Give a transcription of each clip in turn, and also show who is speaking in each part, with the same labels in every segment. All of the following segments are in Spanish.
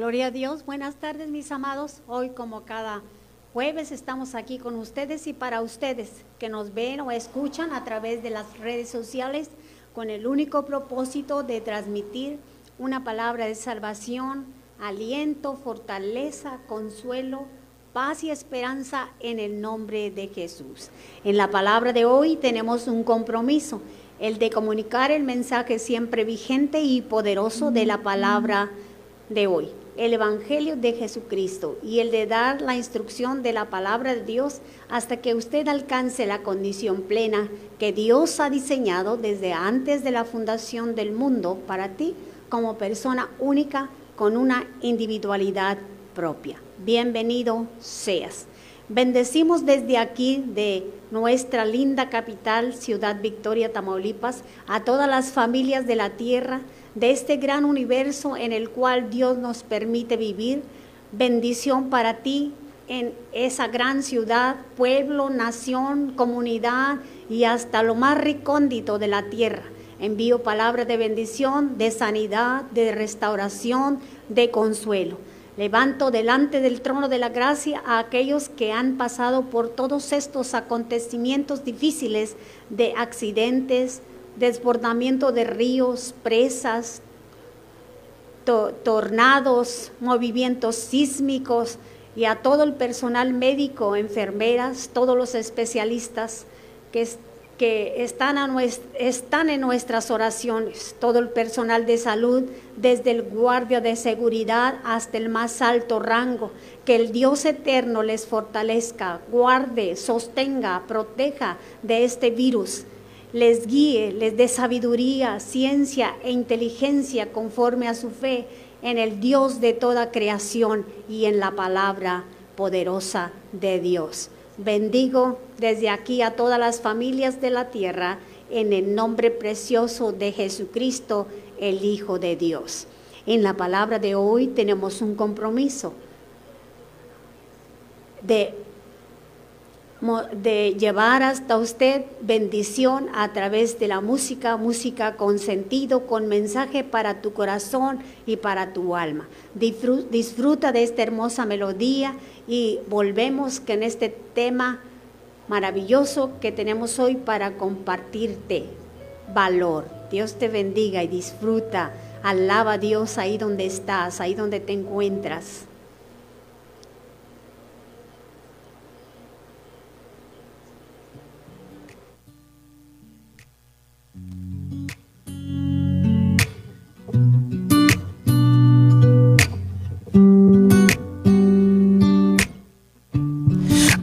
Speaker 1: Gloria a Dios. Buenas tardes, mis amados. Hoy, como cada jueves, estamos aquí con ustedes y para ustedes que nos ven o escuchan a través de las redes sociales con el único propósito de transmitir una palabra de salvación, aliento, fortaleza, consuelo, paz y esperanza en el nombre de Jesús. En la palabra de hoy tenemos un compromiso, el de comunicar el mensaje siempre vigente y poderoso de la palabra de hoy el Evangelio de Jesucristo y el de dar la instrucción de la palabra de Dios hasta que usted alcance la condición plena que Dios ha diseñado desde antes de la fundación del mundo para ti como persona única con una individualidad propia. Bienvenido seas. Bendecimos desde aquí de nuestra linda capital, Ciudad Victoria, Tamaulipas, a todas las familias de la tierra, de este gran universo en el cual Dios nos permite vivir. Bendición para ti en esa gran ciudad, pueblo, nación, comunidad y hasta lo más recóndito de la tierra. Envío palabras de bendición, de sanidad, de restauración, de consuelo. Levanto delante del trono de la gracia a aquellos que han pasado por todos estos acontecimientos difíciles de accidentes, desbordamiento de ríos, presas, tornados, movimientos sísmicos y a todo el personal médico, enfermeras, todos los especialistas que, que están, a están en nuestras oraciones, todo el personal de salud, desde el guardia de seguridad hasta el más alto rango, que el Dios eterno les fortalezca, guarde, sostenga, proteja de este virus les guíe, les dé sabiduría, ciencia e inteligencia conforme a su fe en el Dios de toda creación y en la palabra poderosa de Dios. Bendigo desde aquí a todas las familias de la tierra en el nombre precioso de Jesucristo, el Hijo de Dios. En la palabra de hoy tenemos un compromiso de de llevar hasta usted bendición a través de la música, música con sentido, con mensaje para tu corazón y para tu alma. Disfruta de esta hermosa melodía y volvemos que en este tema maravilloso que tenemos hoy para compartirte valor. Dios te bendiga y disfruta. Alaba a Dios ahí donde estás, ahí donde te encuentras.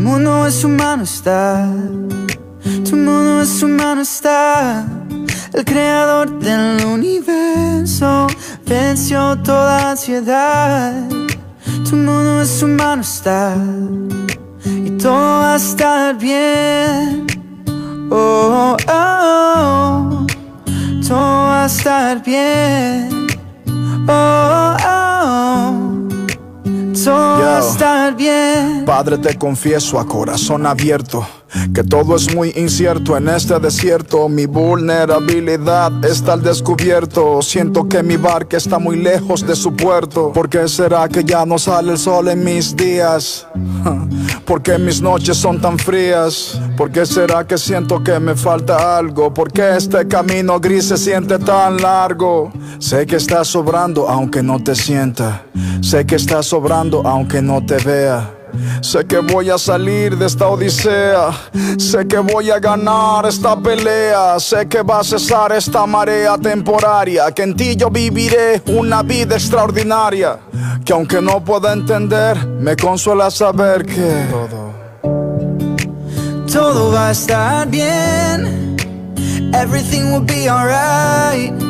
Speaker 2: Mundo es humano está, tu mundo es humano está. El creador del universo venció toda ansiedad. Tu mundo es humano está y todo va a estar bien. Oh, oh, oh, todo va a estar bien. Oh, oh. Todo va a estar bien.
Speaker 3: Padre, te confieso a corazón abierto que todo es muy incierto en este desierto. Mi vulnerabilidad está al descubierto. Siento que mi barca está muy lejos de su puerto. ¿Por qué será que ya no sale el sol en mis días? ¿Por qué mis noches son tan frías? ¿Por qué será que siento que me falta algo? ¿Por qué este camino gris se siente tan largo? Sé que está sobrando aunque no te sienta. Sé que está sobrando aunque no te vea. Sé que voy a salir de esta odisea. Sé que voy a ganar esta pelea. Sé que va a cesar esta marea temporaria. Que en ti yo viviré una vida extraordinaria. Que aunque no pueda entender, me consuela saber que todo,
Speaker 2: todo va a estar bien. Everything will be alright.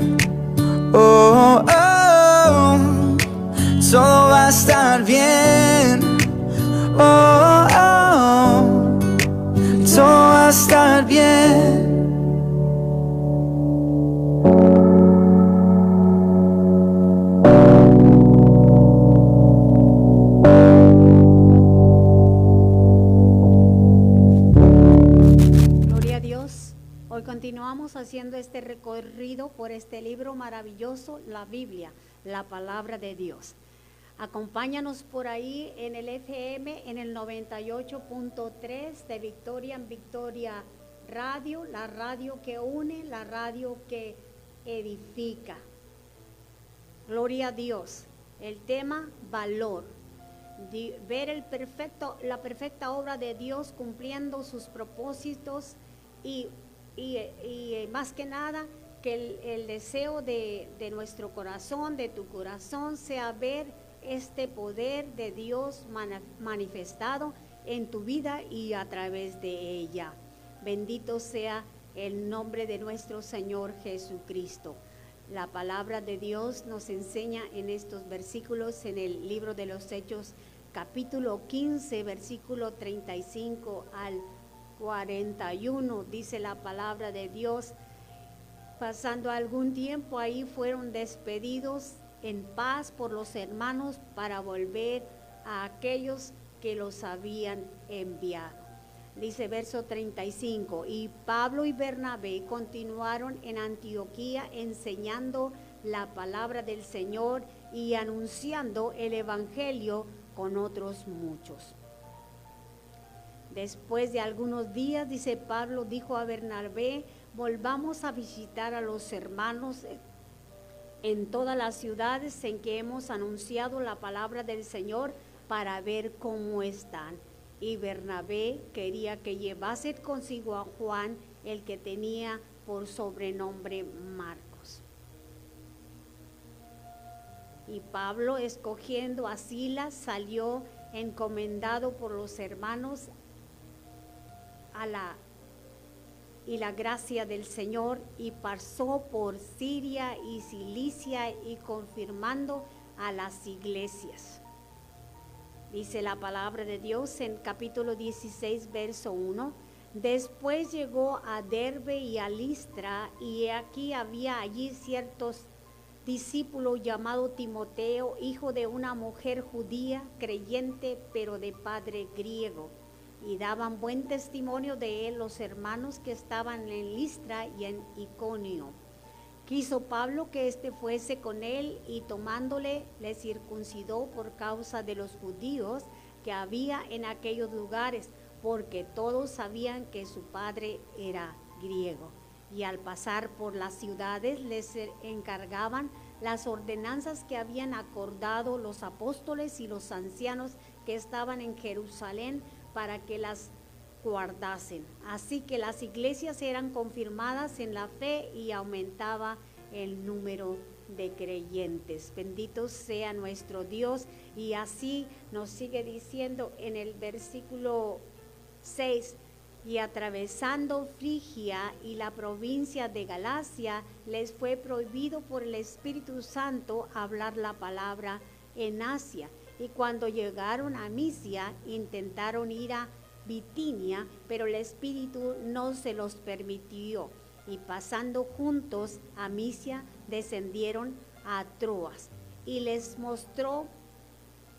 Speaker 2: Oh, oh, todo va a estar bien. Oh, oh, todo va a estar bien.
Speaker 1: Este recorrido por este libro maravilloso, la Biblia, la palabra de Dios. Acompáñanos por ahí en el FM en el 98.3 de Victoria en Victoria Radio, la radio que une, la radio que edifica. Gloria a Dios. El tema valor. Ver el perfecto, la perfecta obra de Dios cumpliendo sus propósitos y, y- eh, más que nada que el, el deseo de, de nuestro corazón, de tu corazón, sea ver este poder de Dios manifestado en tu vida y a través de ella. Bendito sea el nombre de nuestro Señor Jesucristo. La palabra de Dios nos enseña en estos versículos en el libro de los Hechos, capítulo 15, versículo 35 al 41, dice la palabra de Dios. Pasando algún tiempo ahí fueron despedidos en paz por los hermanos para volver a aquellos que los habían enviado. Dice verso 35, y Pablo y Bernabé continuaron en Antioquía enseñando la palabra del Señor y anunciando el Evangelio con otros muchos. Después de algunos días, dice Pablo, dijo a Bernabé, volvamos a visitar a los hermanos en todas las ciudades en que hemos anunciado la palabra del Señor para ver cómo están. Y Bernabé quería que llevase consigo a Juan, el que tenía por sobrenombre Marcos. Y Pablo, escogiendo a Silas, salió encomendado por los hermanos a la y la gracia del Señor y pasó por Siria y Cilicia y confirmando a las iglesias. Dice la palabra de Dios en capítulo 16, verso 1. Después llegó a Derbe y a Listra, y aquí había allí ciertos discípulos llamado Timoteo, hijo de una mujer judía, creyente, pero de padre griego. Y daban buen testimonio de él los hermanos que estaban en Listra y en Iconio. Quiso Pablo que éste fuese con él y tomándole le circuncidó por causa de los judíos que había en aquellos lugares, porque todos sabían que su padre era griego. Y al pasar por las ciudades les encargaban las ordenanzas que habían acordado los apóstoles y los ancianos que estaban en Jerusalén para que las guardasen. Así que las iglesias eran confirmadas en la fe y aumentaba el número de creyentes. Bendito sea nuestro Dios. Y así nos sigue diciendo en el versículo 6, y atravesando Frigia y la provincia de Galacia, les fue prohibido por el Espíritu Santo hablar la palabra en Asia. Y cuando llegaron a Misia, intentaron ir a Bitinia, pero el Espíritu no se los permitió. Y pasando juntos a Misia, descendieron a Troas. Y les mostró,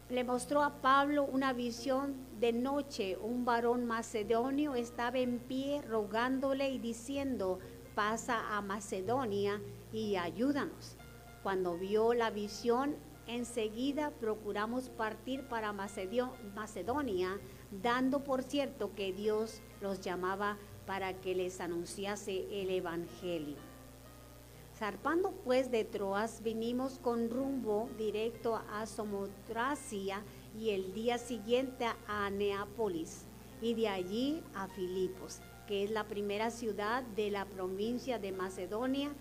Speaker 1: le mostró a Pablo una visión de noche. Un varón macedonio estaba en pie rogándole y diciendo, pasa a Macedonia y ayúdanos. Cuando vio la visión, enseguida procuramos partir para Macedonia, dando por cierto que Dios los llamaba para que les anunciase el Evangelio. Zarpando pues de Troas, vinimos con rumbo directo a Somotracia y el día siguiente a Neápolis y de allí a Filipos, que es la primera ciudad de la provincia de Macedonia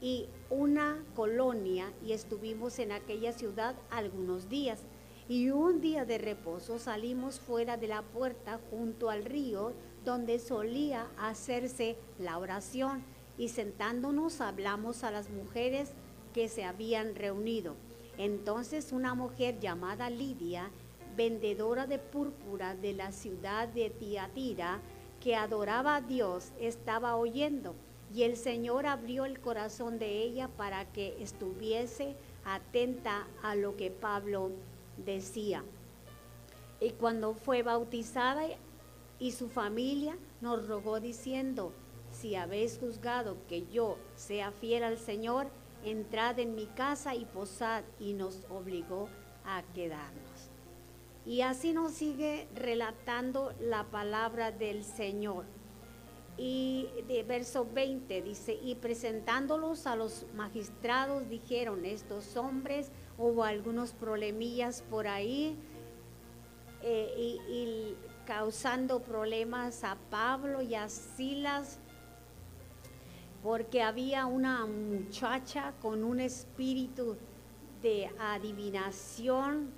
Speaker 1: y una colonia y estuvimos en aquella ciudad algunos días. Y un día de reposo salimos fuera de la puerta junto al río donde solía hacerse la oración y sentándonos hablamos a las mujeres que se habían reunido. Entonces una mujer llamada Lidia, vendedora de púrpura de la ciudad de Tiatira, que adoraba a Dios, estaba oyendo y el Señor abrió el corazón de ella para que estuviese atenta a lo que Pablo decía. Y cuando fue bautizada y su familia nos rogó diciendo, si habéis juzgado que yo sea fiel al Señor, entrad en mi casa y posad, y nos obligó a quedarnos. Y así nos sigue relatando la palabra del Señor. Y de verso 20 dice, y presentándolos a los magistrados dijeron, estos hombres, hubo algunos problemillas por ahí, eh, y, causando problemas a Pablo y a Silas, porque había una muchacha con un espíritu de adivinación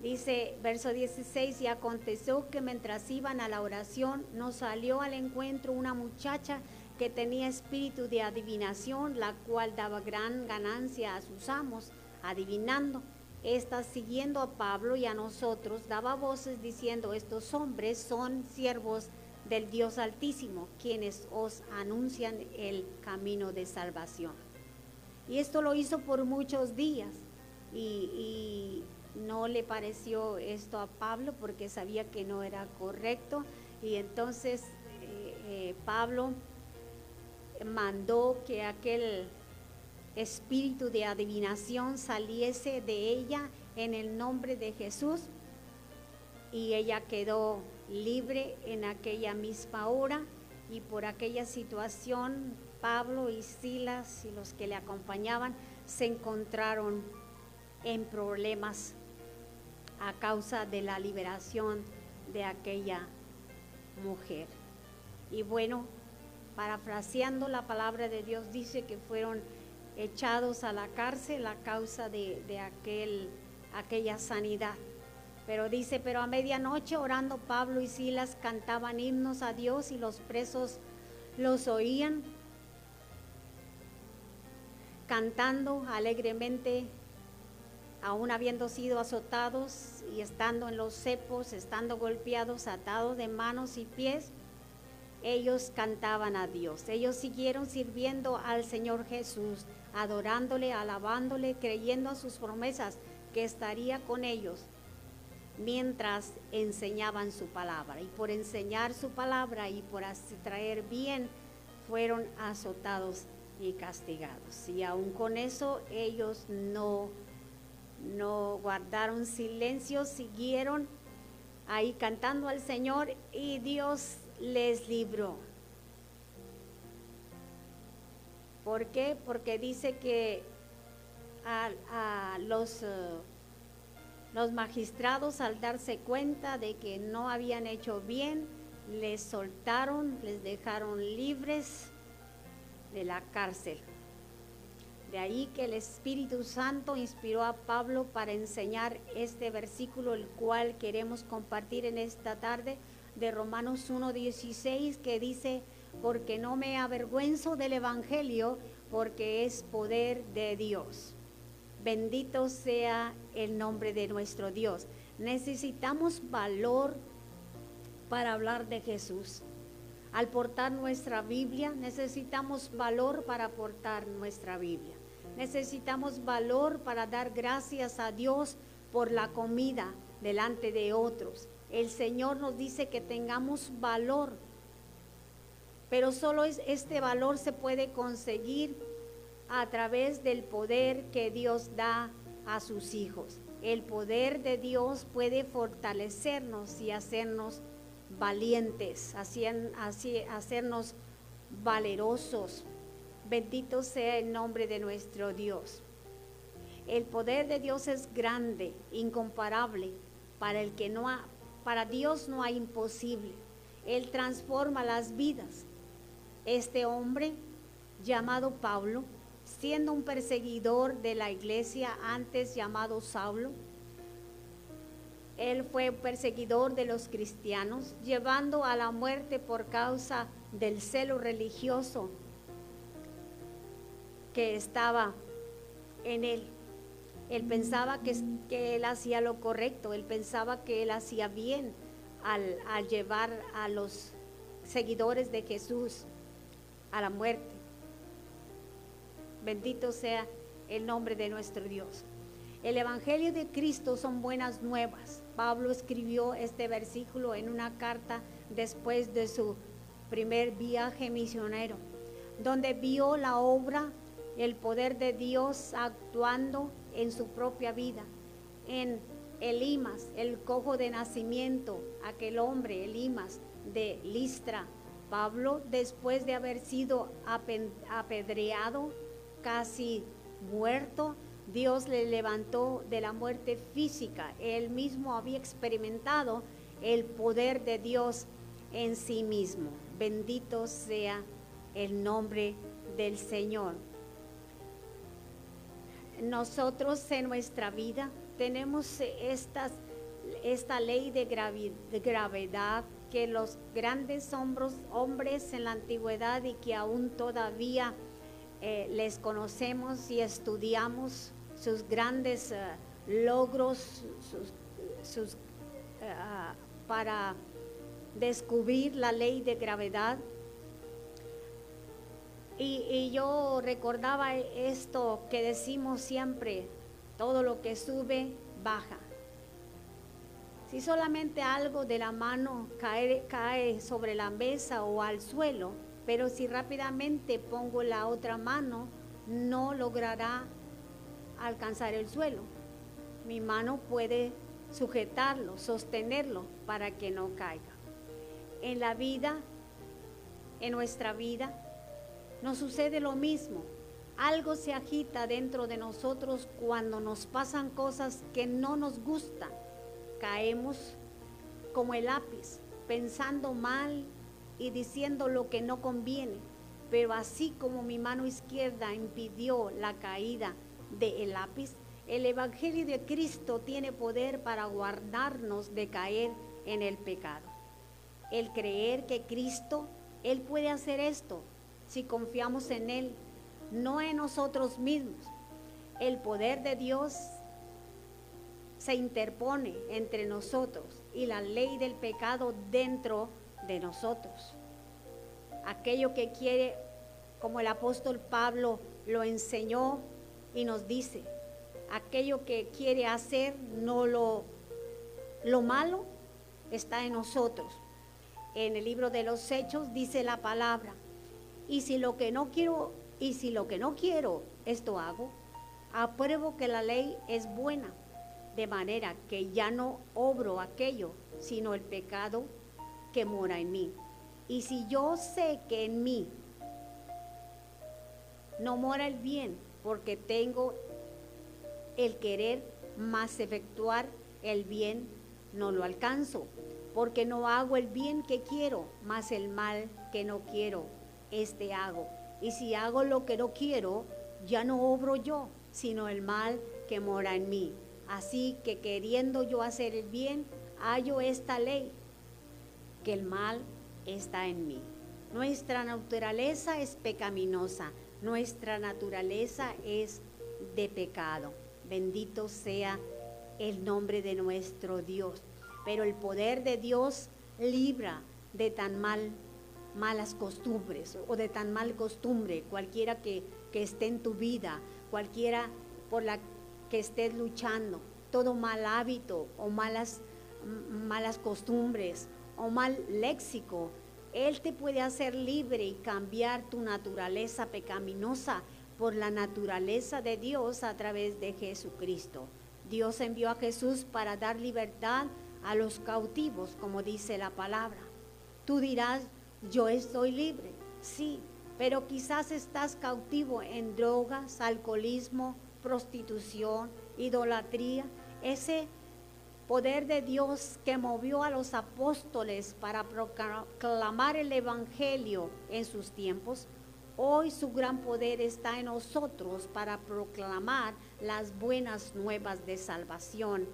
Speaker 1: Dice verso 16, y aconteció que mientras iban a la oración, nos salió al encuentro una muchacha que tenía espíritu de adivinación, la cual daba gran ganancia a sus amos, adivinando. Esta, siguiendo a Pablo y a nosotros, daba voces diciendo, estos hombres son siervos del Dios Altísimo, quienes os anuncian el camino de salvación. Y esto lo hizo por muchos días. y no le pareció esto a Pablo porque sabía que no era correcto. Y entonces eh, eh, Pablo mandó que aquel espíritu de adivinación saliese de ella en el nombre de Jesús y ella quedó libre en aquella misma hora. Y por aquella situación Pablo y Silas y los que le acompañaban se encontraron en problemas a causa de la liberación de aquella mujer. Y bueno, parafraseando la palabra de Dios, dice que fueron echados a la cárcel a causa de, de aquel, aquella sanidad. Pero dice, pero a medianoche orando Pablo y Silas cantaban himnos a Dios y los presos los oían cantando alegremente aún habiendo sido azotados y estando en los cepos, estando golpeados, atados de manos y pies, ellos cantaban a Dios. Ellos siguieron sirviendo al Señor Jesús, adorándole, alabándole, creyendo a sus promesas que estaría con ellos mientras enseñaban su palabra. Y por enseñar su palabra y por traer bien, fueron azotados y castigados. Y aún con eso ellos no no guardaron silencio, siguieron ahí cantando al Señor y Dios les libró. ¿Por qué? Porque dice que a, los, eh, los magistrados al darse cuenta de que no habían hecho bien, les soltaron, les dejaron libres de la cárcel. De ahí que el Espíritu Santo inspiró a Pablo para enseñar este versículo, el cual queremos compartir en esta tarde de Romanos 1.16, que dice, porque no me avergüenzo del Evangelio, porque es poder de Dios. Bendito sea el nombre de nuestro Dios. Necesitamos valor para hablar de Jesús. Al portar nuestra Biblia, necesitamos valor para portar nuestra Biblia. Necesitamos valor para dar gracias a Dios por la comida delante de otros. El Señor nos dice que tengamos valor, pero solo este valor se puede conseguir a través del poder que Dios da a sus hijos. El poder de Dios puede fortalecernos y hacernos valientes, hacernos valerosos, Bendito sea el nombre de nuestro Dios. El poder de Dios es grande, incomparable. Para el que no ha, para Dios no hay imposible. Él transforma las vidas. Este hombre llamado Pablo, siendo un perseguidor de la iglesia antes llamado Saulo, él fue perseguidor de los cristianos, llevando a la muerte por causa del celo religioso que estaba en él. Él pensaba que, que, él hacía lo correcto, él pensaba que él hacía bien al, al llevar a los seguidores de Jesús a la muerte. Bendito sea el nombre de nuestro Dios. El Evangelio de Cristo son buenas nuevas. Pablo escribió este versículo en una carta después de su primer viaje misionero, donde vio la obra, el poder de Dios actuando en su propia vida. En Elimas, el cojo de nacimiento, aquel hombre, Elimas, de Listra. Pablo, después de haber sido apedreado, casi muerto, Dios le levantó de la muerte física. Él mismo había experimentado el poder de Dios en sí mismo. Bendito sea el nombre del Señor. Nosotros en nuestra vida tenemos esta ley de, gravedad que los grandes hombros, hombres en la antigüedad y que aún todavía eh, les conocemos y estudiamos sus grandes uh, logros sus, uh, para descubrir la ley de gravedad. Y, yo recordaba esto que decimos siempre, todo lo que sube, baja. Si solamente algo de la mano cae, cae sobre la mesa o al suelo, pero si rápidamente pongo la otra mano, no logrará alcanzar el suelo. Mi mano puede sujetarlo, sostenerlo para que no caiga. En la vida, en nuestra vida, nos sucede lo mismo. Algo se agita dentro de nosotros cuando nos pasan cosas que no nos gustan. Caemos como el lápiz, pensando mal y diciendo lo que no conviene. Pero así como mi mano izquierda impidió la caída del lápiz, el Evangelio de Cristo tiene poder para guardarnos de caer en el pecado. El creer que Cristo, Él puede hacer esto si confiamos en Él, no en nosotros mismos. El poder de Dios se interpone entre nosotros y la ley del pecado dentro de nosotros. Aquello que quiere, como el apóstol Pablo lo enseñó y nos dice, aquello que quiere hacer, no lo, lo malo está en nosotros. En el libro de los Hechos dice la palabra, y si lo que no quiero, y si lo que no quiero, esto hago, apruebo que la ley es buena, de manera que ya no obro aquello, sino el pecado que mora en mí. Y si yo sé que en mí no mora el bien, porque tengo el querer más efectuar el bien, no lo alcanzo, porque no hago el bien que quiero, más el mal que no quiero, este hago. Y si hago lo que no quiero, ya no obro yo, sino el mal que mora en mí. Así que queriendo yo hacer el bien, hallo esta ley, que el mal está en mí. Nuestra naturaleza es pecaminosa, nuestra naturaleza es de pecado. Bendito sea el nombre de nuestro Dios. Pero el poder de Dios libra de tan mal malas costumbres o de tan mal costumbre, cualquiera que, que esté en tu vida, cualquiera por la que estés luchando, todo mal hábito o malas, malas costumbres o mal léxico, él te puede hacer libre y cambiar tu naturaleza pecaminosa por la naturaleza de Dios a través de Jesucristo. Dios envió a Jesús para dar libertad a los cautivos, como dice la palabra. Tú dirás, yo estoy libre. Sí, pero quizás estás cautivo en drogas, alcoholismo, prostitución, idolatría. Ese poder de Dios que movió a los apóstoles para proclamar el Evangelio en sus tiempos, hoy su gran poder está en nosotros para proclamar las buenas nuevas de salvación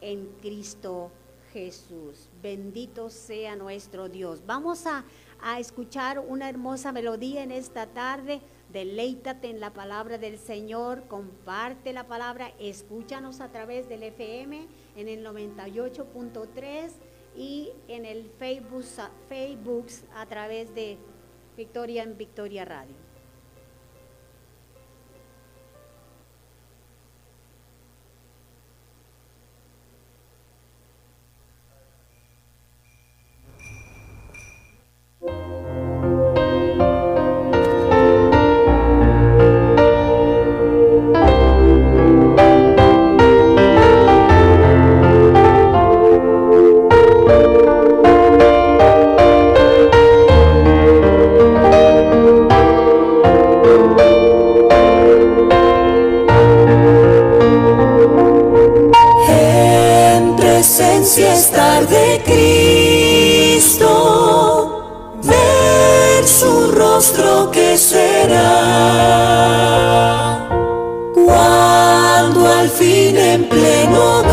Speaker 1: en Cristo Jesús. Bendito sea nuestro Dios. Vamos a, a escuchar una hermosa melodía en esta tarde. Deleítate en la palabra del Señor, comparte la palabra, escúchanos a través del FM en el 98.3 y en el Facebook, Facebook a través de Victoria en Victoria Radio. en pleno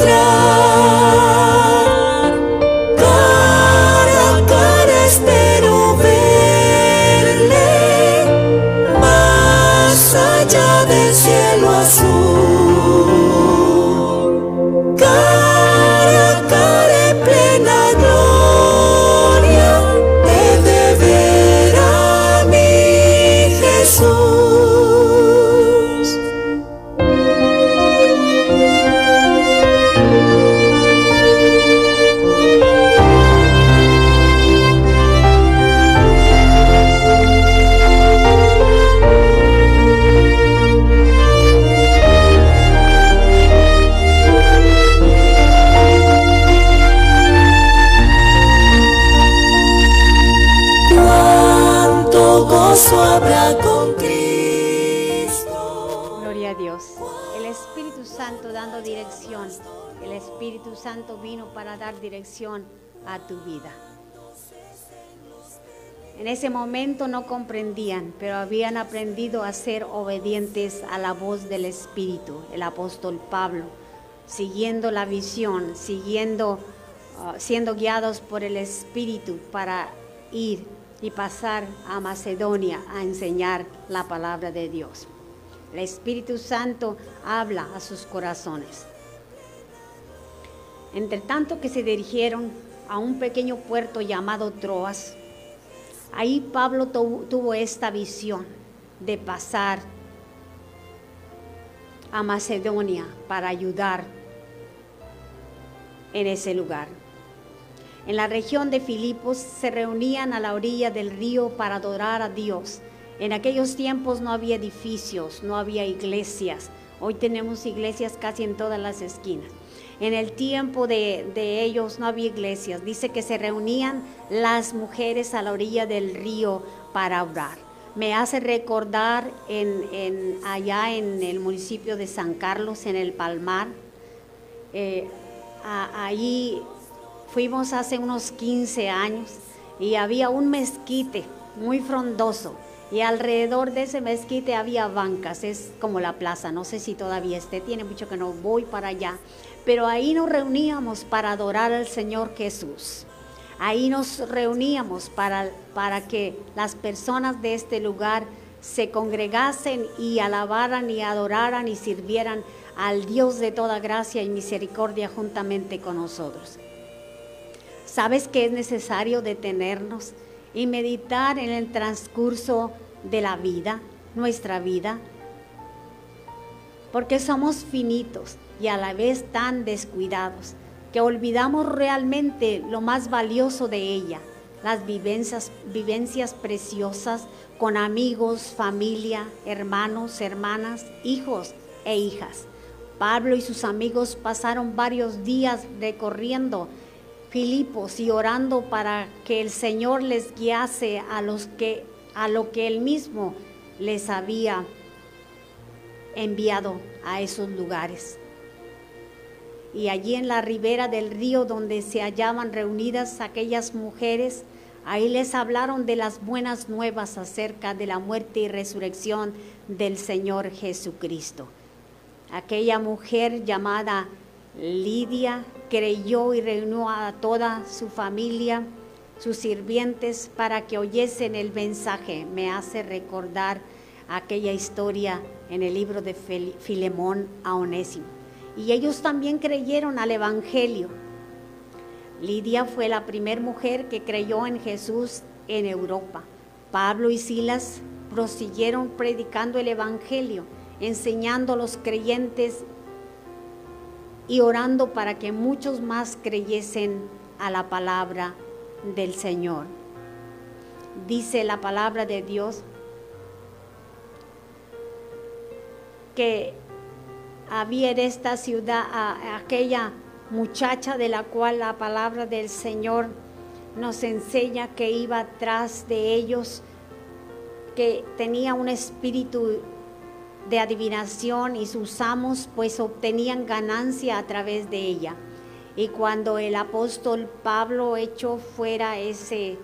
Speaker 1: a En ese momento no comprendían, pero habían aprendido a ser obedientes a la voz del Espíritu, el apóstol Pablo, siguiendo la visión, siguiendo, uh, siendo guiados por el Espíritu para ir y pasar a Macedonia a enseñar la palabra de Dios. El Espíritu Santo habla a sus corazones. Entre tanto que se dirigieron a un pequeño puerto llamado Troas, ahí Pablo tuvo esta visión de pasar a Macedonia para ayudar en ese lugar. En la región de Filipos se reunían a la orilla del río para adorar a Dios. En aquellos tiempos no había edificios, no había iglesias. Hoy tenemos iglesias casi en todas las esquinas. En el tiempo de, de ellos no había iglesias. Dice que se reunían las mujeres a la orilla del río para orar. Me hace recordar en, en- allá en el municipio de San Carlos, en el Palmar. Eh, ahí fuimos hace unos 15 años y había un mezquite muy frondoso y alrededor de ese mezquite había bancas, es como la plaza, no sé si todavía esté, tiene mucho que no voy para allá, pero ahí nos reuníamos para adorar al Señor Jesús. Ahí nos reuníamos para, para que las personas de este lugar se congregasen y alabaran y adoraran y sirvieran al Dios de toda gracia y misericordia juntamente con nosotros. ¿Sabes que es necesario detenernos y meditar en el transcurso de la vida, nuestra vida? Porque somos finitos y a la vez tan descuidados que olvidamos realmente lo más valioso de ella, las vivencias, vivencias preciosas con amigos, familia, hermanos, hermanas, hijos e hijas. Pablo y sus amigos pasaron varios días recorriendo Filipos y orando para que el Señor les guiase a los que a lo que él mismo les había enviado a esos lugares. Y allí en la ribera del río donde se hallaban reunidas aquellas mujeres, ahí les hablaron de las buenas nuevas acerca de la muerte y resurrección del Señor Jesucristo. Aquella mujer llamada Lidia creyó y reunió a toda su familia, sus sirvientes, para que oyesen el mensaje. Me hace recordar aquella historia en el libro de Filemón a Onésimo. Y ellos también creyeron al Evangelio. Lidia fue la primera mujer que creyó en Jesús en Europa. Pablo y Silas prosiguieron predicando el Evangelio, enseñando a los creyentes y orando para que muchos más creyesen a la palabra del Señor. Dice la palabra de Dios que había en esta ciudad a, a aquella muchacha de la cual la palabra del Señor nos enseña que iba tras de ellos, que tenía un espíritu de adivinación y sus amos pues obtenían ganancia a través de ella. Y cuando el apóstol Pablo echó fuera ese,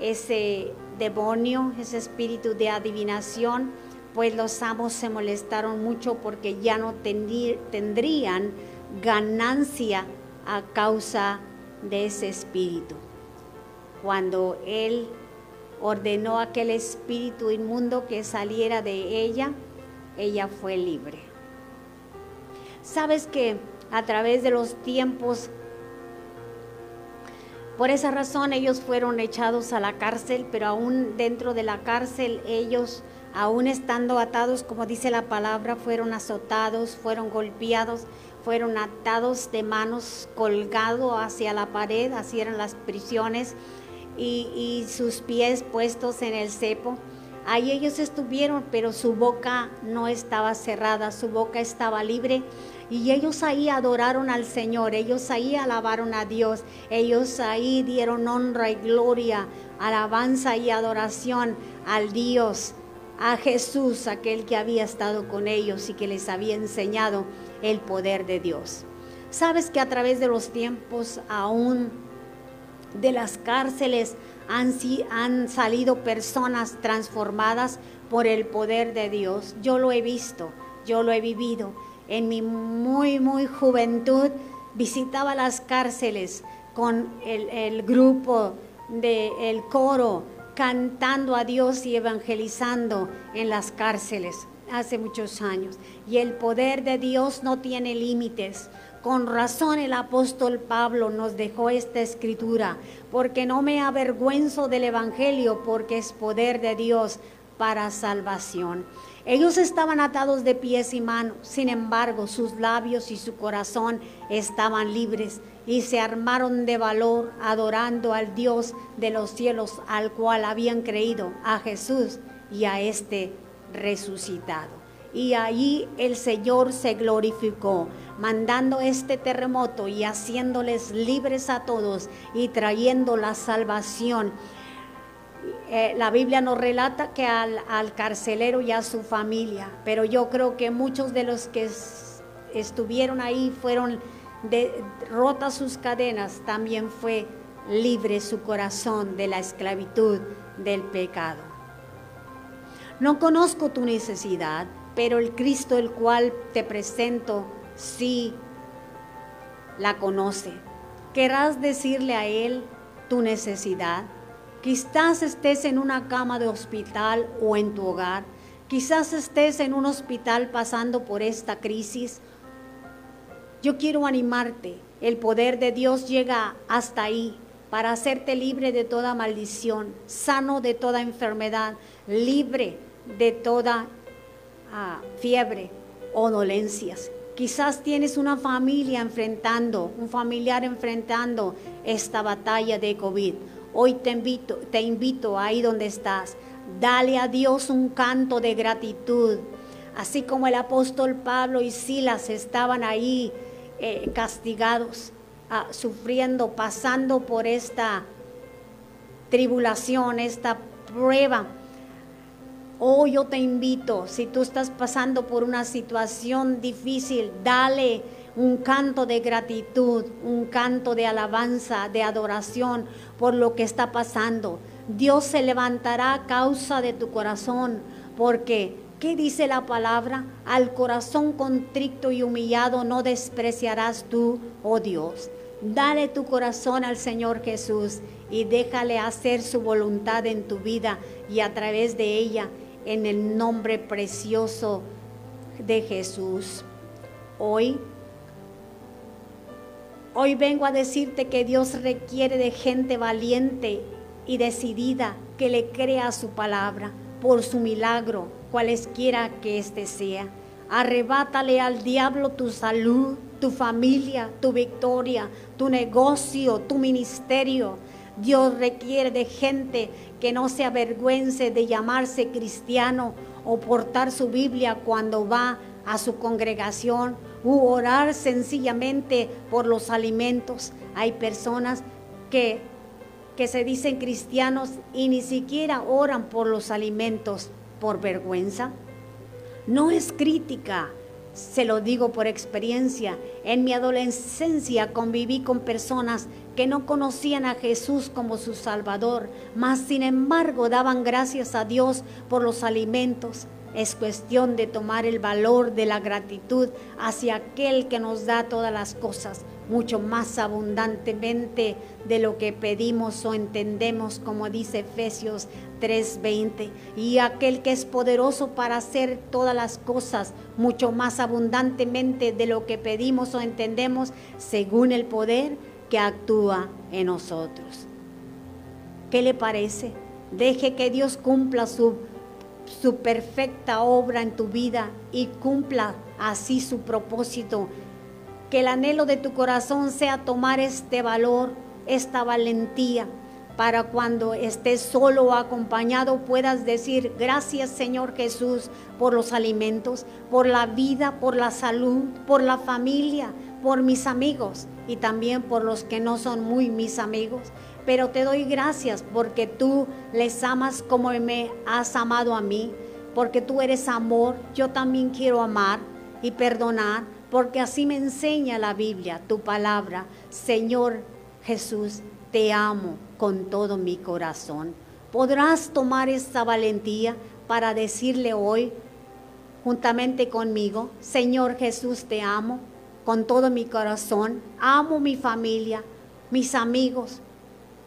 Speaker 1: ese demonio, ese espíritu de adivinación, pues los amos se molestaron mucho porque ya no tendrí- tendrían ganancia a causa de ese espíritu. Cuando él ordenó a aquel espíritu inmundo que saliera de ella, ella fue libre. Sabes que a través de los tiempos, por esa razón ellos fueron echados a la cárcel, pero aún dentro de la cárcel ellos, aún estando atados, como dice la palabra, fueron azotados, fueron golpeados, fueron atados de manos, colgados hacia la pared, así eran las prisiones y, y sus pies puestos en el cepo. Ahí ellos estuvieron, pero su boca no estaba cerrada, su boca estaba libre. Y ellos ahí adoraron al Señor, ellos ahí alabaron a Dios, ellos ahí dieron honra y gloria, alabanza y adoración al Dios, a Jesús, aquel que había estado con ellos y que les había enseñado el poder de Dios. Sabes que a través de los tiempos aún de las cárceles han, han salido personas transformadas por el poder de Dios. Yo lo he visto, yo lo he vivido. En mi muy, muy juventud visitaba las cárceles con el, el grupo del coro cantando a Dios y evangelizando en las cárceles hace muchos años. Y el poder de Dios no tiene límites. Con razón el apóstol Pablo nos dejó esta escritura, porque no me avergüenzo del Evangelio, porque es poder de Dios para salvación. Ellos estaban atados de pies y manos, sin embargo sus labios y su corazón estaban libres y se armaron de valor adorando al Dios de los cielos al cual habían creído, a Jesús y a este resucitado. y allí el Señor se glorificó, mandando este terremoto y haciéndoles libres a todos y trayendo la salvación. Eh, la Biblia nos relata que al, al, carcelero y a su familia, pero yo creo que muchos de los que estuvieron ahí fueron de, rotas sus cadenas, también fue libre su corazón de la esclavitud del pecado. No conozco tu necesidad, pero el Cristo el cual te presento sí la conoce. ¿Querrás decirle a Él tu necesidad? Quizás estés en una cama de hospital o en tu hogar. Quizás estés en un hospital pasando por esta crisis. Yo quiero animarte. El poder de Dios llega hasta ahí para hacerte libre de toda maldición, sano de toda enfermedad, libre de toda ah, fiebre o dolencias. Quizás tienes una familia enfrentando, un familiar enfrentando esta batalla de COVID. Hoy te invito, te invito ahí donde estás. Dale a Dios un canto de gratitud. Así como el apóstol Pablo y Silas estaban ahí eh, castigados, ah, sufriendo, pasando por esta tribulación, esta prueba Hoy yo te invito, si tú estás pasando por una situación difícil, dale un canto de gratitud, un canto de alabanza, de adoración por lo que está pasando. Dios se levantará a causa de tu corazón, porque ¿qué dice la palabra? Al corazón contrito y humillado no despreciarás tú, oh Dios. Dale tu corazón al Señor Jesús y déjale hacer su voluntad en tu vida y a través de ella en el nombre precioso de Jesús. Hoy, hoy vengo a decirte que Dios requiere de gente valiente y decidida que le crea su palabra por su milagro, cualesquiera que éste sea. Arrebátale al diablo tu salud, tu familia, tu victoria, tu negocio, tu ministerio. Dios requiere de gente que no se avergüence de llamarse cristiano o portar su Biblia cuando va a su congregación u orar sencillamente por los alimentos. Hay personas que, que se dicen cristianos y ni siquiera oran por los alimentos por vergüenza. No es crítica, se lo digo por experiencia. En mi adolescencia conviví con personas que no conocían a Jesús como su Salvador, mas sin embargo daban gracias a Dios por los alimentos. Es cuestión de tomar el valor de la gratitud hacia aquel que nos da todas las cosas, mucho más abundantemente de lo que pedimos o entendemos, como dice Efesios 3:20. Y aquel que es poderoso para hacer todas las cosas, mucho más abundantemente de lo que pedimos o entendemos, según el poder que actúa en nosotros. ¿Qué le parece? Deje que Dios cumpla su, su perfecta obra en tu vida y cumpla así su propósito. Que el anhelo de tu corazón sea tomar este valor, esta valentía, para cuando estés solo o acompañado puedas decir, gracias Señor Jesús por los alimentos, por la vida, por la salud, por la familia, por mis amigos y también por los que no son muy mis amigos. Pero te doy gracias porque tú les amas como me has amado a mí, porque tú eres amor, yo también quiero amar y perdonar, porque así me enseña la Biblia, tu palabra. Señor Jesús, te amo con todo mi corazón. ¿Podrás tomar esta valentía para decirle hoy, juntamente conmigo, Señor Jesús, te amo? con todo mi corazón. Amo mi familia, mis amigos,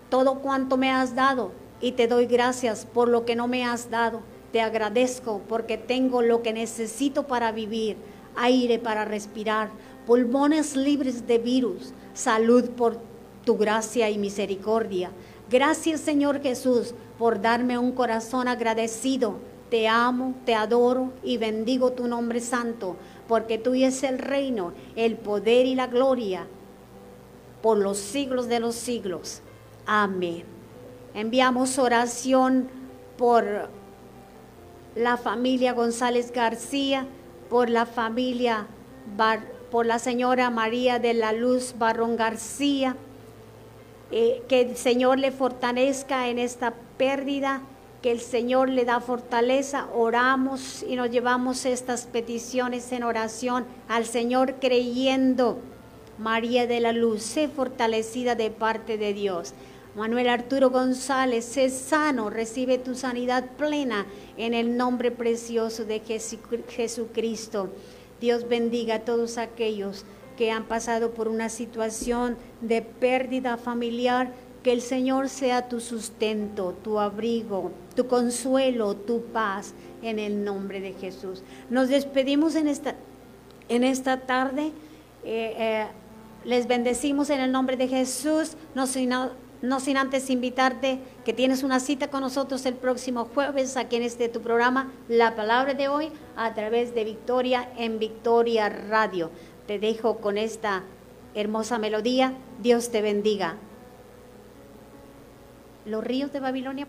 Speaker 1: todo cuanto me has dado y te doy gracias por lo que no me has dado. Te agradezco porque tengo lo que necesito para vivir, aire para respirar, pulmones libres de virus, salud por tu gracia y misericordia. Gracias Señor Jesús por darme un corazón agradecido. Te amo, te adoro y bendigo tu nombre santo porque tuyo es el reino, el poder y la gloria por los siglos de los siglos. Amén. Enviamos oración por la familia González García, por la familia, por la señora María de la Luz Barrón García, eh, que el Señor le fortalezca en esta pérdida, que el Señor le da fortaleza. Oramos y nos llevamos estas peticiones en oración al Señor creyendo. María de la Luz, sé fortalecida de parte de Dios. Manuel Arturo González, sé sano, recibe tu sanidad plena en el nombre precioso de Jesucristo. Dios bendiga a todos aquellos que han pasado por una situación de pérdida familiar, que el Señor sea tu sustento, tu abrigo, tu consuelo, tu paz, en el nombre de Jesús. Nos despedimos en esta, en esta tarde. Eh, eh, les bendecimos en el nombre de Jesús. No sin, no sin antes invitarte que tienes una cita con nosotros el próximo jueves aquí en este tu programa, La Palabra de Hoy, a través de Victoria en Victoria Radio. Te dejo con esta hermosa melodía. Dios te bendiga. Los ríos de Babilonia.